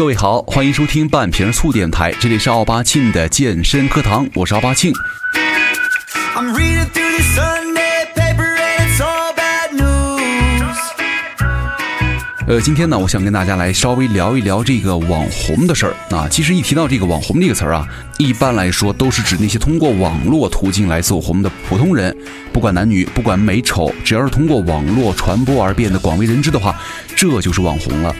各位好，欢迎收听半瓶醋电台，这里是奥巴庆的健身课堂，我是奥巴庆。I'm reading through the Sunday paper and it's all bad news。呃，今天呢，我想跟大家来稍微聊一聊这个网红的事儿啊。其实一提到这个网红这个词儿啊，一般来说都是指那些通过网络途径来走红的普通人，不管男女，不管美丑，只要是通过网络传播而变得广为人知的话，这就是网红了。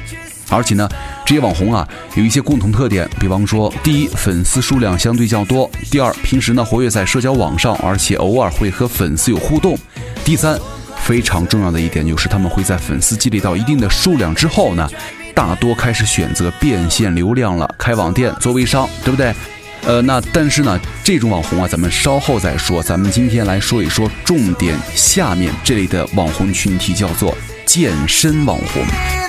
而且呢，这些网红啊有一些共同特点，比方说，第一，粉丝数量相对较多；第二，平时呢活跃在社交网上，而且偶尔会和粉丝有互动；第三，非常重要的一点就是他们会在粉丝积累到一定的数量之后呢，大多开始选择变现流量了，开网店做微商，对不对？呃，那但是呢，这种网红啊，咱们稍后再说。咱们今天来说一说重点，下面这类的网红群体叫做健身网红。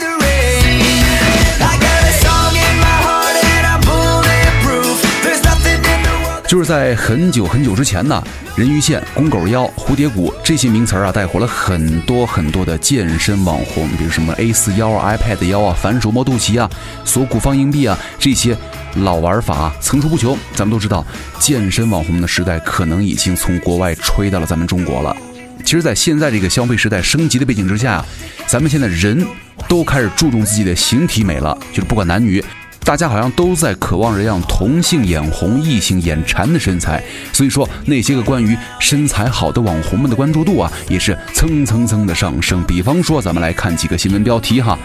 就是在很久很久之前呢，人鱼线、公狗腰、蝴蝶骨这些名词啊，带火了很多很多的健身网红，比如什么 A 四腰啊、iPad 腰啊、反手摸肚脐啊、锁骨放硬币啊，这些老玩法层出不穷。咱们都知道，健身网红的时代可能已经从国外吹到了咱们中国了。其实，在现在这个消费时代升级的背景之下，咱们现在人都开始注重自己的形体美了，就是不管男女。大家好像都在渴望着让同性眼红、异性眼馋的身材，所以说那些个关于身材好的网红们的关注度啊，也是蹭蹭蹭的上升。比方说，咱们来看几个新闻标题哈，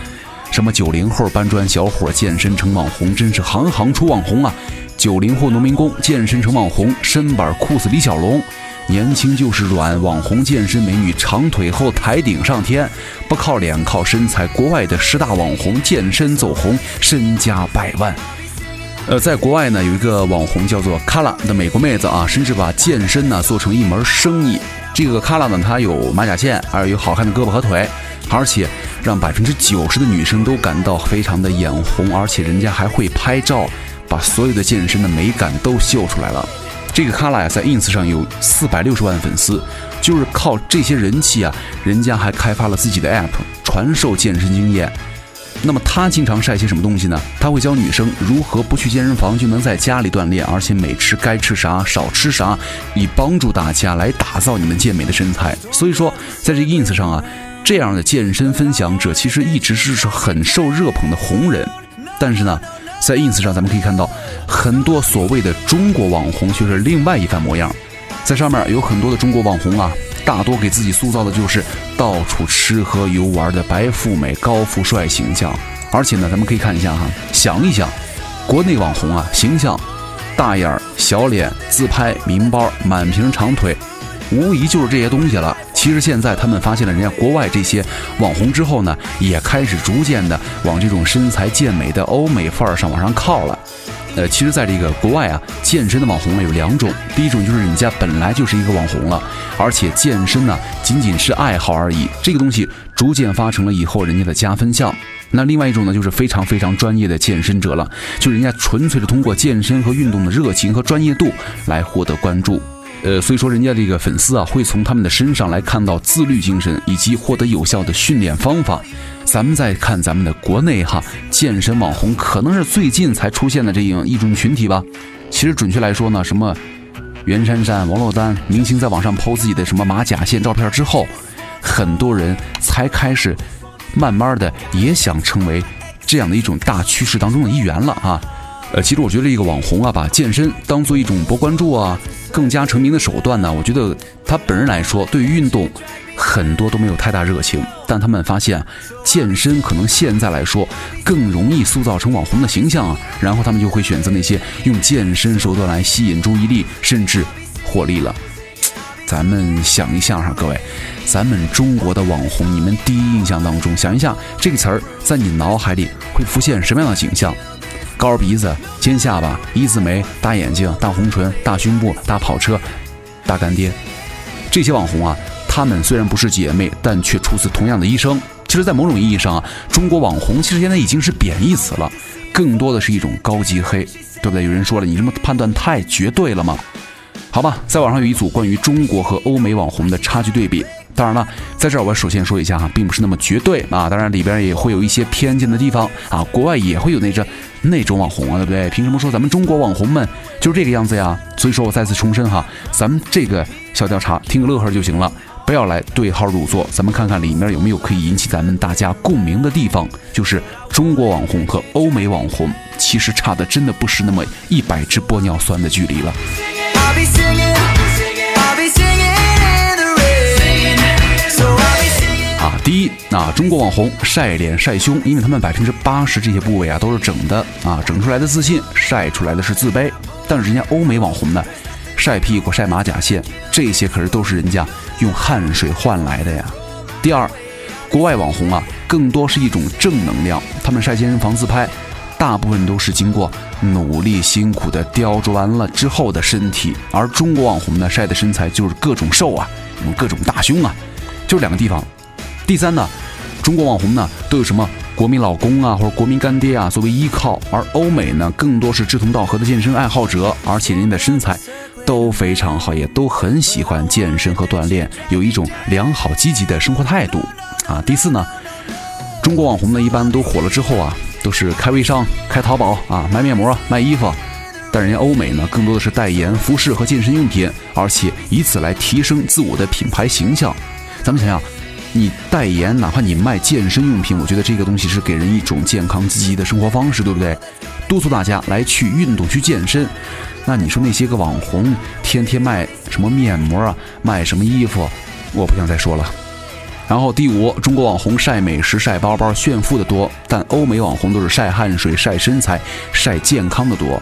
什么九零后搬砖小伙健身成网红，真是行行出网红啊！九零后农民工健身成网红，身板酷似李小龙。年轻就是软，网红健身美女长腿后抬顶上天，不靠脸靠身材。国外的十大网红健身走红，身家百万。呃，在国外呢，有一个网红叫做卡拉的美国妹子啊，甚至把健身呢做成一门生意。这个卡拉呢，她有马甲线，还有好看的胳膊和腿，而且让百分之九十的女生都感到非常的眼红，而且人家还会拍照，把所有的健身的美感都秀出来了。这个卡拉呀，在 ins 上有四百六十万粉丝，就是靠这些人气啊，人家还开发了自己的 app，传授健身经验。那么他经常晒些什么东西呢？他会教女生如何不去健身房就能在家里锻炼，而且每吃该吃啥少吃啥，以帮助大家来打造你们健美的身材。所以说，在这 ins 上啊，这样的健身分享者其实一直是是很受热捧的红人。但是呢。在 ins 上，咱们可以看到很多所谓的中国网红却是另外一番模样。在上面有很多的中国网红啊，大多给自己塑造的就是到处吃喝游玩的白富美、高富帅形象。而且呢，咱们可以看一下哈，想一想，国内网红啊，形象大眼儿、小脸、自拍、名包、满屏长腿，无疑就是这些东西了。其实现在他们发现了人家国外这些网红之后呢，也开始逐渐的往这种身材健美的欧美范儿上往上靠了。呃，其实在这个国外啊，健身的网红呢有两种，第一种就是人家本来就是一个网红了，而且健身呢仅仅是爱好而已，这个东西逐渐发成了以后人家的加分项。那另外一种呢，就是非常非常专业的健身者了，就人家纯粹是通过健身和运动的热情和专业度来获得关注。呃，所以说人家这个粉丝啊，会从他们的身上来看到自律精神以及获得有效的训练方法。咱们再看咱们的国内哈，健身网红可能是最近才出现的这样一种群体吧。其实准确来说呢，什么袁姗姗、王珞丹明星在网上抛自己的什么马甲线照片之后，很多人才开始慢慢的也想成为这样的一种大趋势当中的一员了啊。呃，其实我觉得一个网红啊，把健身当做一种博关注啊。更加成名的手段呢？我觉得他本人来说，对于运动很多都没有太大热情。但他们发现健身可能现在来说更容易塑造成网红的形象啊，然后他们就会选择那些用健身手段来吸引注意力，甚至获利了。咱们想一下哈，各位，咱们中国的网红，你们第一印象当中，想一下这个词儿，在你脑海里会浮现什么样的景象？高鼻子、尖下巴、一字眉、大眼睛、大红唇、大胸部、大跑车、大干爹，这些网红啊，他们虽然不是姐妹，但却出自同样的医生。其实，在某种意义上啊，中国网红其实现在已经是贬义词了，更多的是一种高级黑，对不对？有人说了，你这么判断太绝对了吗？好吧，在网上有一组关于中国和欧美网红的差距对比。当然了，在这儿我首先说一下哈，并不是那么绝对啊，当然里边也会有一些偏见的地方啊，国外也会有那这那种网红啊，对不对？凭什么说咱们中国网红们就是这个样子呀？所以说我再次重申哈，咱们这个小调查听个乐呵就行了。不要来对号入座，咱们看看里面有没有可以引起咱们大家共鸣的地方。就是中国网红和欧美网红，其实差的真的不是那么一百只玻尿酸的距离了。第一，啊，中国网红晒脸晒胸，因为他们百分之八十这些部位啊都是整的啊，整出来的自信，晒出来的是自卑。但是人家欧美网红呢？晒屁股、晒马甲线，这些可是都是人家用汗水换来的呀。第二，国外网红啊，更多是一种正能量。他们晒健身房自拍，大部分都是经过努力辛苦的雕琢完了之后的身体。而中国网红呢，晒的身材就是各种瘦啊，各种大胸啊，就两个地方。第三呢，中国网红呢都有什么国民老公啊，或者国民干爹啊作为依靠，而欧美呢更多是志同道合的健身爱好者，而且人家的身材。都非常好，也都很喜欢健身和锻炼，有一种良好积极的生活态度啊。第四呢，中国网红呢一般都火了之后啊，都是开微商、开淘宝啊，卖面膜、卖衣服，但人家欧美呢更多的是代言服饰和健身用品，而且以此来提升自我的品牌形象。咱们想想，你代言，哪怕你卖健身用品，我觉得这个东西是给人一种健康积极的生活方式，对不对？督促大家来去运动、去健身。那你说那些个网红天天卖什么面膜啊，卖什么衣服，我不想再说了。然后第五，中国网红晒美食、晒包包、炫富的多，但欧美网红都是晒汗水、晒身材、晒健康的多。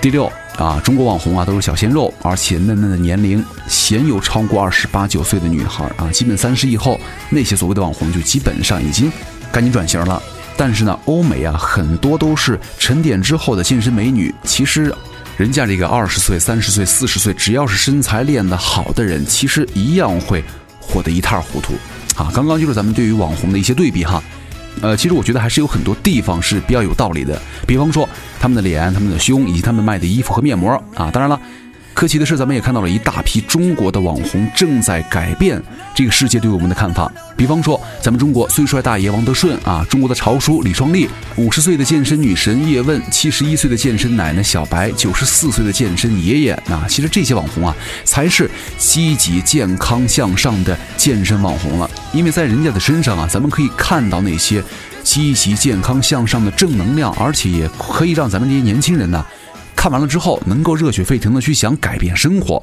第六啊，中国网红啊都是小鲜肉，而且嫩嫩的年龄鲜有超过二十八九岁的女孩啊，基本三十以后那些所谓的网红就基本上已经赶紧转型了。但是呢，欧美啊很多都是沉淀之后的健身美女，其实。人家这个二十岁、三十岁、四十岁，只要是身材练得好的人，其实一样会火得一塌糊涂啊！刚刚就是咱们对于网红的一些对比哈，呃，其实我觉得还是有很多地方是比较有道理的，比方说他们的脸、他们的胸，以及他们卖的衣服和面膜啊，当然了。可喜的是，咱们也看到了一大批中国的网红正在改变这个世界对我们的看法。比方说，咱们中国最帅大爷王德顺啊，中国的潮叔李双利，五十岁的健身女神叶问，七十一岁的健身奶奶小白，九十四岁的健身爷爷啊，其实这些网红啊，才是积极健康向上的健身网红了。因为在人家的身上啊，咱们可以看到那些积极健康向上的正能量，而且也可以让咱们这些年轻人呢。看完了之后，能够热血沸腾的去想改变生活，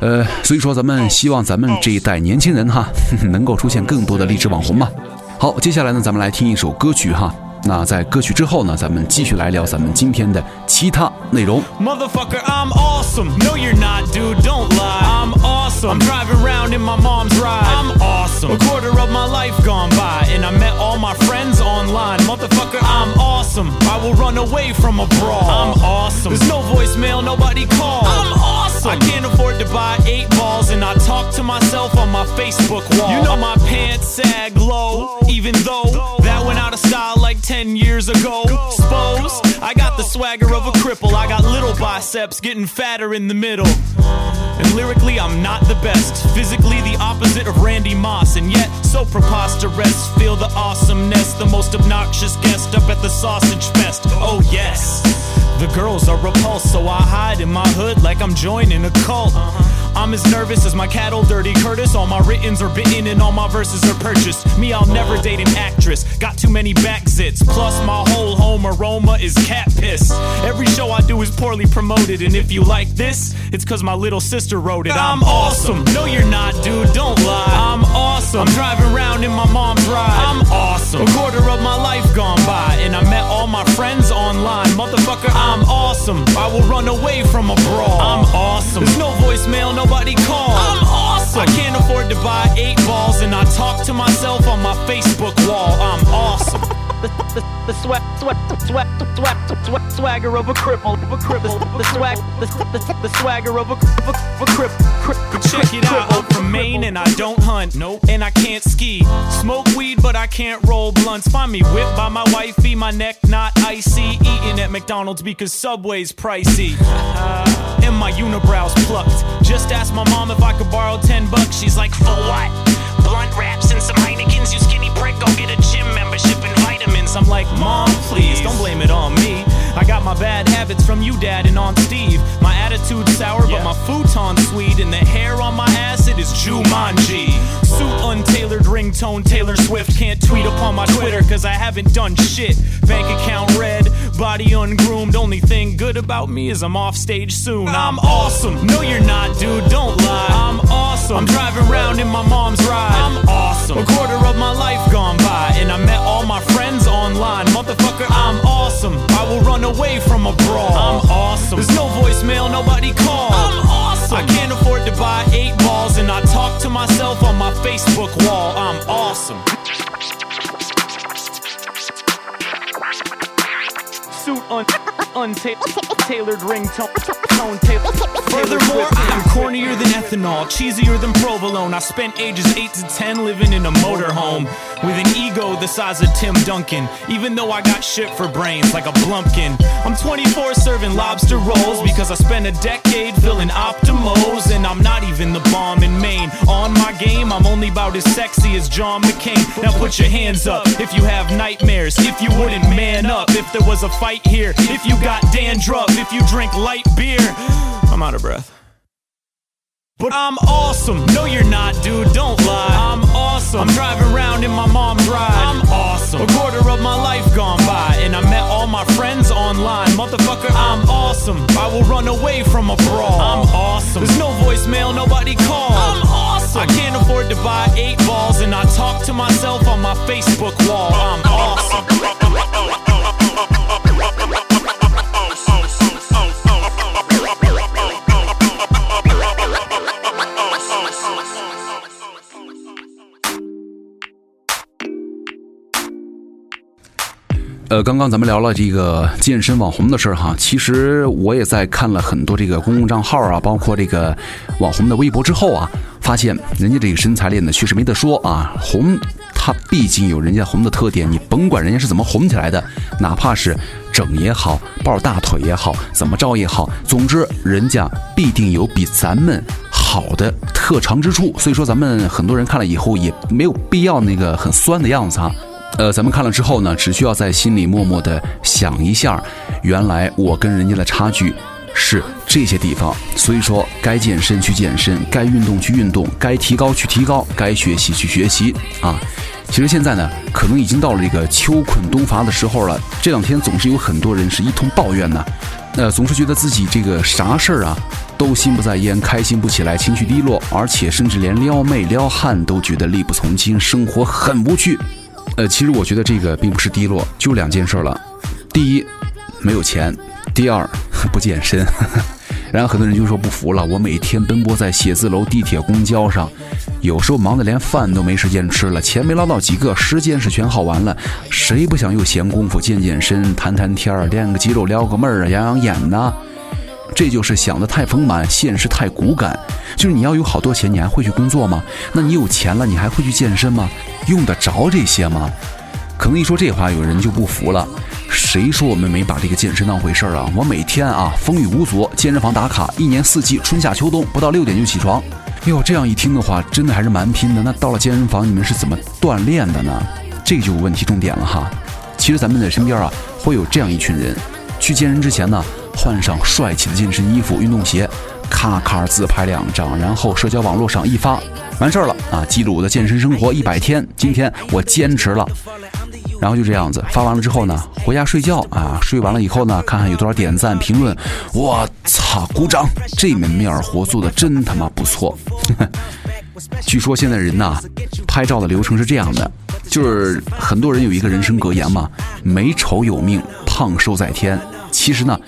呃，所以说咱们希望咱们这一代年轻人哈，能够出现更多的励志网红嘛。好，接下来呢，咱们来听一首歌曲哈。那在歌曲之后呢，咱们继续来聊咱们今天的其他内容。Motherfucker, I'm awesome. No, you're not, dude. Don't lie. I'm awesome. I'm driving around in my mom's ride. I'm awesome. A quarter of my life gone by, and I met all my friends online. Motherfucker, I'm awesome. I will run away from a brawl. I'm awesome. There's no voicemail, nobody calls. I'm awesome. I can't afford to buy eight balls, and I talk to myself on my Facebook wall. You know my pants sag low, even though years ago. Suppose I got the swagger of a cripple. I got little biceps getting fatter in the middle. And lyrically, I'm not the best. Physically, the opposite of Randy Moss. And yet, so preposterous. Feel the awesomeness. The most obnoxious guest up at the sausage fest. Oh, yes. The girls are repulsed, so I hide in my hood like I'm joining a cult. Uh-huh. I'm as nervous as my cattle, Dirty Curtis. All my writtens are bitten and all my verses are purchased. Me, I'll never date an actress. Got too many back zits. Plus, my whole home aroma is cat piss. Every show I do is poorly promoted, and if you like this, it's cause my little sister wrote it. I'm awesome. No, you're not, dude. Don't lie. I'm awesome. I'm driving around in my mom's ride. I'm awesome. A quarter of my life gone by, and I met all my friends online. Motherfucker, I'm awesome. I will run away from a brawl. I'm awesome. There's no voicemail, nobody calls. I'm awesome. I can't afford to buy eight balls, and I talk to myself on my Facebook wall. I'm awesome. The, the, the swag, swag, swag, swag, swag, swagger of a cripple, of a cripple, the swag, the, the, the swagger of a, of a, of a cripple. Check it out, I'm from Maine and I don't hunt, nope, and I can't ski. Smoke weed, but I can't roll blunts. Find me whipped by my wifey, my neck not icy. Eating at McDonald's because Subway's pricey. and my unibrows plucked. Just asked my mom if I could borrow 10 bucks. She's like, for what? Blunt wraps and some Heinekens. You skinny prick, go get a gym membership and I'm like, Mom, please, don't blame it on me. I got my bad habits from you, Dad, and Aunt Steve. My attitude's sour, but my futon's sweet, and the hair on my ass, it is Jumanji. Suit untailored ringtone, Taylor Swift can't tweet upon my Twitter, cause I haven't done shit. Bank account red, body ungroomed. Only thing good about me is I'm off stage soon. I'm awesome. No, you're not, dude, don't lie. I'm awesome. I'm driving around in my mom's ride. I'm awesome. A quarter of my life nobody calls. I'm awesome. I can't afford to buy eight balls, and I talk to myself on my Facebook wall. I'm awesome. Suit un untailored ringtone. Furthermore, I'm cornier than ethanol, cheesier than provolone. I spent ages 8 to 10 living in a motorhome with an ego the size of Tim Duncan. Even though I got shit for brains like a blumpkin. I'm 24 serving lobster rolls because I spent a decade filling Optimos. And I'm not even the bomb in Maine. On my game, I'm only about as sexy as John McCain. Now put your hands up if you have nightmares, if you wouldn't man up, if there was a fight here, if you got dandruff, if you drink light beer. I'm out of breath. But I'm awesome. No, you're not, dude. Don't lie. I'm awesome. I'm driving around in my mom's ride. I'm awesome. A quarter of my life gone by, and I met all my friends online. Motherfucker, I'm awesome. I will run away from a brawl. I'm awesome. There's no voicemail, nobody calls. I'm awesome. I can't afford to buy eight balls, and I talk to myself on my Facebook wall. I'm awesome. 呃，刚刚咱们聊了这个健身网红的事儿哈，其实我也在看了很多这个公共账号啊，包括这个网红的微博之后啊，发现人家这个身材练的确实没得说啊，红他毕竟有人家红的特点，你甭管人家是怎么红起来的，哪怕是整也好，抱大腿也好，怎么着也好，总之人家必定有比咱们好的特长之处，所以说咱们很多人看了以后也没有必要那个很酸的样子啊。呃，咱们看了之后呢，只需要在心里默默的想一下，原来我跟人家的差距是这些地方。所以说，该健身去健身，该运动去运动，该提高去提高，该学习去学习啊。其实现在呢，可能已经到了这个秋困冬乏的时候了。这两天总是有很多人是一通抱怨呢，呃，总是觉得自己这个啥事儿啊都心不在焉，开心不起来，情绪低落，而且甚至连撩妹撩汉都觉得力不从心，生活很无趣。呃，其实我觉得这个并不是低落，就两件事了。第一，没有钱；第二，不健身。然后很多人就说不服了，我每天奔波在写字楼、地铁、公交上，有时候忙得连饭都没时间吃了，钱没捞到几个，时间是全耗完了。谁不想有闲工夫健健身、谈谈天儿、练个肌肉、撩个妹儿啊、养养眼呢？这就是想得太丰满，现实太骨感。就是你要有好多钱，你还会去工作吗？那你有钱了，你还会去健身吗？用得着这些吗？可能一说这话，有人就不服了。谁说我们没把这个健身当回事儿啊？我每天啊，风雨无阻，健身房打卡，一年四季，春夏秋冬，不到六点就起床。哟，这样一听的话，真的还是蛮拼的。那到了健身房，你们是怎么锻炼的呢？这个就问题重点了哈。其实咱们的身边啊，会有这样一群人，去健身之前呢，换上帅气的健身衣服、运动鞋，咔咔自拍两张，然后社交网络上一发，完事儿了啊！记录我的健身生活一百天，今天我坚持了。然后就这样子发完了之后呢，回家睡觉啊，睡完了以后呢，看看有多少点赞评论，我操，鼓掌！这门面活做的真他妈不错。据说现在人呐，拍照的流程是这样的，就是很多人有一个人生格言嘛，美丑有命，胖瘦在天。其实呢，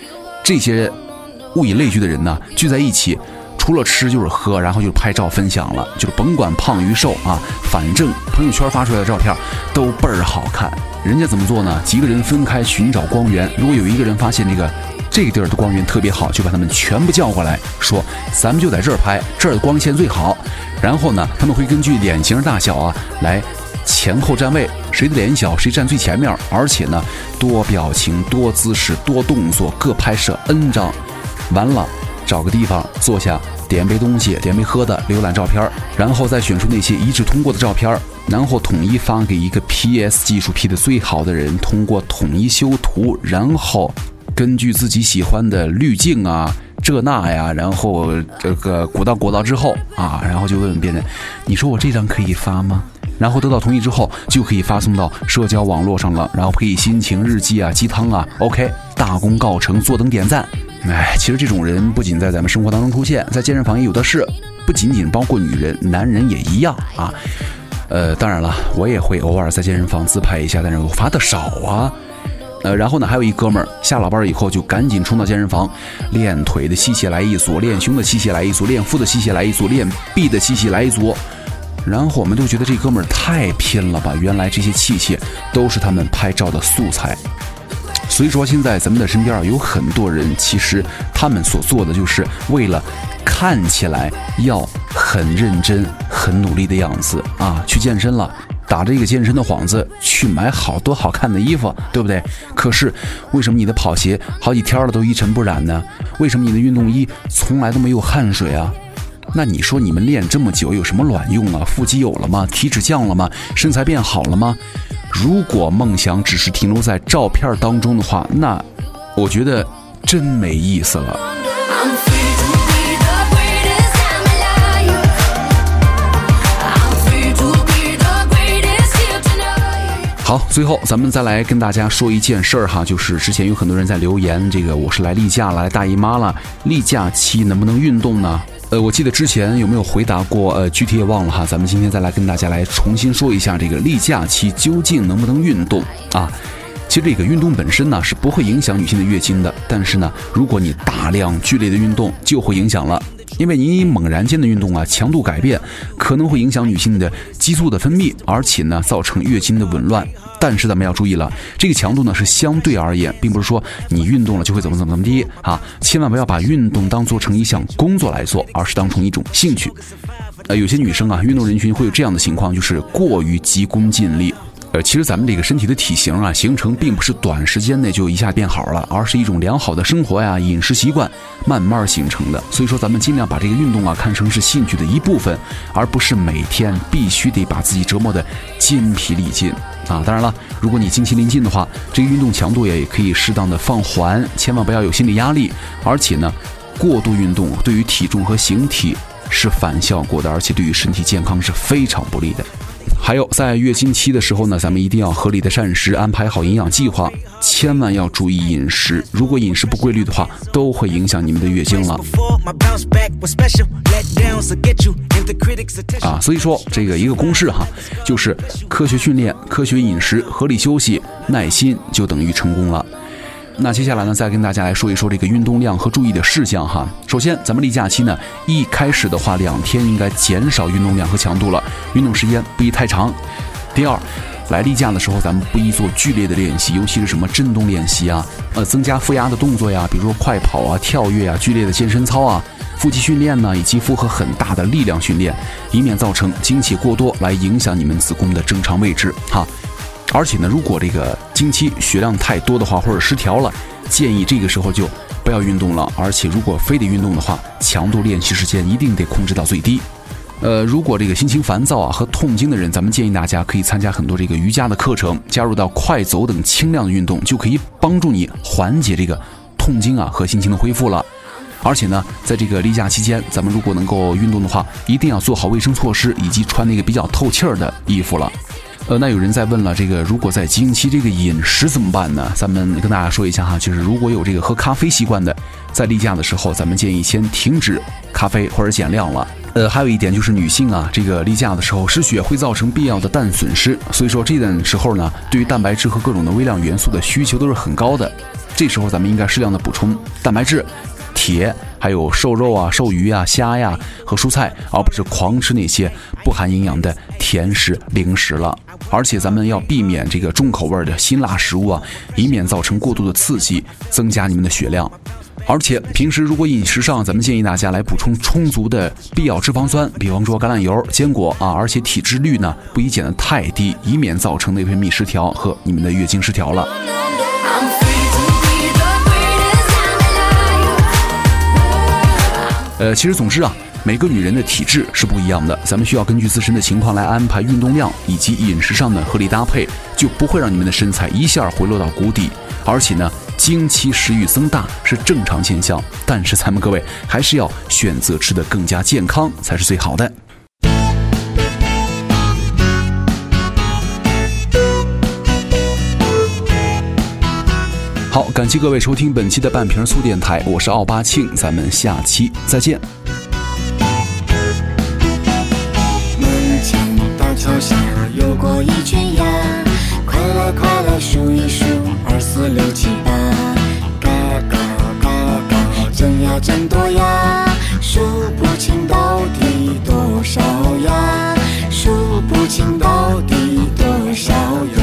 这些物以类聚的人呢，聚在一起。除了吃就是喝，然后就拍照分享了，就是甭管胖与瘦啊，反正朋友圈发出来的照片都倍儿好看。人家怎么做呢？几个人分开寻找光源，如果有一个人发现这个这个地儿的光源特别好，就把他们全部叫过来，说咱们就在这儿拍，这儿的光线最好。然后呢，他们会根据脸型大小啊来前后站位，谁的脸小谁站最前面，而且呢多表情、多姿势、多动作，各拍摄 N 张。完了，找个地方坐下，点杯东西，点杯喝的，浏览照片，然后再选出那些一致通过的照片，然后统一发给一个 PS 技术 P 的最好的人，通过统一修图，然后根据自己喜欢的滤镜啊。这那呀，然后这个鼓捣鼓捣之后啊，然后就问问别人，你说我这张可以发吗？然后得到同意之后，就可以发送到社交网络上了，然后可以心情日记啊、鸡汤啊，OK，大功告成，坐等点赞。哎，其实这种人不仅在咱们生活当中出现，在健身房也有的是，不仅仅包括女人，男人也一样啊。呃，当然了，我也会偶尔在健身房自拍一下，但是我发的少啊。呃，然后呢，还有一哥们儿下了班以后就赶紧冲到健身房，练腿的器械来一组，练胸的器械来一组，练腹的器械来一组，练臂的器械来一组。然后我们都觉得这哥们儿太拼了吧，原来这些器械都是他们拍照的素材。所以说，现在咱们的身边啊，有很多人，其实他们所做的就是为了看起来要很认真、很努力的样子啊，去健身了。打着一个健身的幌子去买好多好看的衣服，对不对？可是为什么你的跑鞋好几天了都一尘不染呢？为什么你的运动衣从来都没有汗水啊？那你说你们练这么久有什么卵用啊？腹肌有了吗？体脂降了吗？身材变好了吗？如果梦想只是停留在照片当中的话，那我觉得真没意思了。好，最后咱们再来跟大家说一件事儿哈，就是之前有很多人在留言，这个我是来例假了，来大姨妈了，例假期能不能运动呢？呃，我记得之前有没有回答过？呃，具体也忘了哈。咱们今天再来跟大家来重新说一下，这个例假期究竟能不能运动啊？其实这个运动本身呢是不会影响女性的月经的，但是呢，如果你大量剧烈的运动就会影响了。因为你猛然间的运动啊，强度改变可能会影响女性的激素的分泌，而且呢，造成月经的紊乱。但是咱们要注意了，这个强度呢是相对而言，并不是说你运动了就会怎么怎么怎么地啊！千万不要把运动当做成一项工作来做，而是当成一种兴趣。呃，有些女生啊，运动人群会有这样的情况，就是过于急功近利。呃，其实咱们这个身体的体型啊，形成并不是短时间内就一下变好了，而是一种良好的生活呀、饮食习惯慢慢形成的。所以说，咱们尽量把这个运动啊看成是兴趣的一部分，而不是每天必须得把自己折磨得筋疲力尽啊。当然了，如果你经期临近的话，这个运动强度也可以适当的放缓，千万不要有心理压力。而且呢，过度运动对于体重和形体是反效果的，而且对于身体健康是非常不利的。还有，在月经期的时候呢，咱们一定要合理的膳食，安排好营养计划，千万要注意饮食。如果饮食不规律的话，都会影响你们的月经了。啊，所以说这个一个公式哈，就是科学训练、科学饮食、合理休息、耐心，就等于成功了。那接下来呢，再跟大家来说一说这个运动量和注意的事项哈。首先，咱们例假期呢，一开始的话，两天应该减少运动量和强度了，运动时间不宜太长。第二，来例假的时候，咱们不宜做剧烈的练习，尤其是什么震动练习啊，呃，增加负压的动作呀，比如说快跑啊、跳跃啊、剧烈的健身操啊、腹肌训练呢，以及负荷很大的力量训练，以免造成精气过多，来影响你们子宫的正常位置哈。而且呢，如果这个经期血量太多的话，或者失调了，建议这个时候就不要运动了。而且如果非得运动的话，强度练习时间一定得控制到最低。呃，如果这个心情烦躁啊和痛经的人，咱们建议大家可以参加很多这个瑜伽的课程，加入到快走等轻量的运动，就可以帮助你缓解这个痛经啊和心情的恢复了。而且呢，在这个例假期间，咱们如果能够运动的话，一定要做好卫生措施，以及穿那个比较透气儿的衣服了。呃，那有人在问了，这个如果在经期这个饮食怎么办呢？咱们跟大家说一下哈，就是如果有这个喝咖啡习惯的，在例假的时候，咱们建议先停止咖啡或者减量了。呃，还有一点就是女性啊，这个例假的时候失血会造成必要的氮损失，所以说这段时候呢，对于蛋白质和各种的微量元素的需求都是很高的。这时候咱们应该适量的补充蛋白质、铁。还有瘦肉啊、瘦鱼啊、虾呀和蔬菜，而不是狂吃那些不含营养的甜食零食了。而且咱们要避免这个重口味的辛辣食物啊，以免造成过度的刺激，增加你们的血量。而且平时如果饮食上，咱们建议大家来补充充足的必要脂肪酸，比方说橄榄油、坚果啊，而且体脂率呢不宜减得太低，以免造成内分泌失调和你们的月经失调了。呃，其实总之啊，每个女人的体质是不一样的，咱们需要根据自身的情况来安排运动量以及饮食上的合理搭配，就不会让你们的身材一下回落到谷底，而且呢。经期食欲增大是正常现象，但是咱们各位还是要选择吃的更加健康才是最好的。好，感谢各位收听本期的半瓶醋电台，我是奥巴庆，咱们下期再见。门前大桥下游过一群鸭，快来快来数一数，二四六七八。真多呀，数不清到底多少呀，数不清到底多少呀。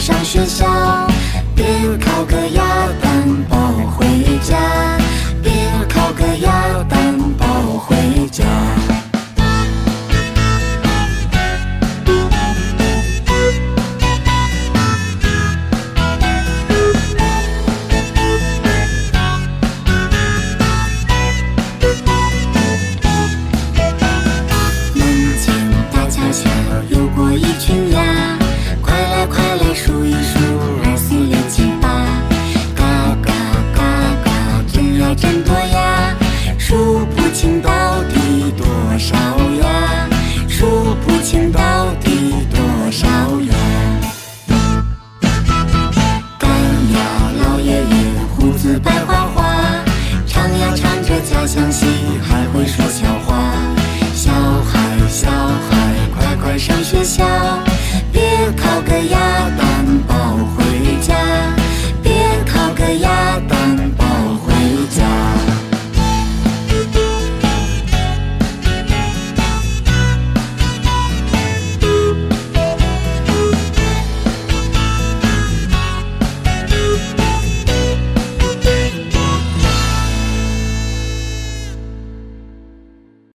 上学校，